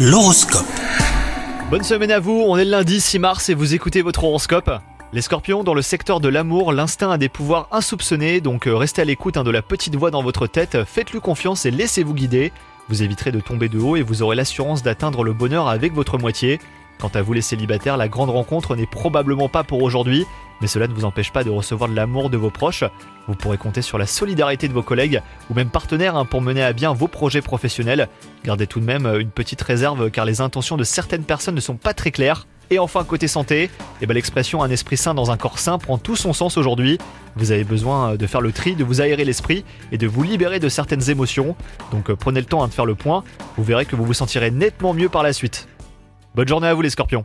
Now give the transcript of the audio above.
L'horoscope. Bonne semaine à vous, on est lundi 6 mars et vous écoutez votre horoscope. Les scorpions, dans le secteur de l'amour, l'instinct a des pouvoirs insoupçonnés, donc euh, restez à l'écoute hein, de la petite voix dans votre tête, faites-lui confiance et laissez-vous guider. Vous éviterez de tomber de haut et vous aurez l'assurance d'atteindre le bonheur avec votre moitié. Quant à vous les célibataires, la grande rencontre n'est probablement pas pour aujourd'hui, mais cela ne vous empêche pas de recevoir de l'amour de vos proches. Vous pourrez compter sur la solidarité de vos collègues ou même partenaires hein, pour mener à bien vos projets professionnels. Gardez tout de même euh, une petite réserve car les intentions de certaines personnes ne sont pas très claires. Et enfin, côté santé, eh ben, l'expression un esprit sain dans un corps sain prend tout son sens aujourd'hui. Vous avez besoin euh, de faire le tri, de vous aérer l'esprit et de vous libérer de certaines émotions. Donc euh, prenez le temps hein, de faire le point, vous verrez que vous vous sentirez nettement mieux par la suite. Bonne journée à vous les scorpions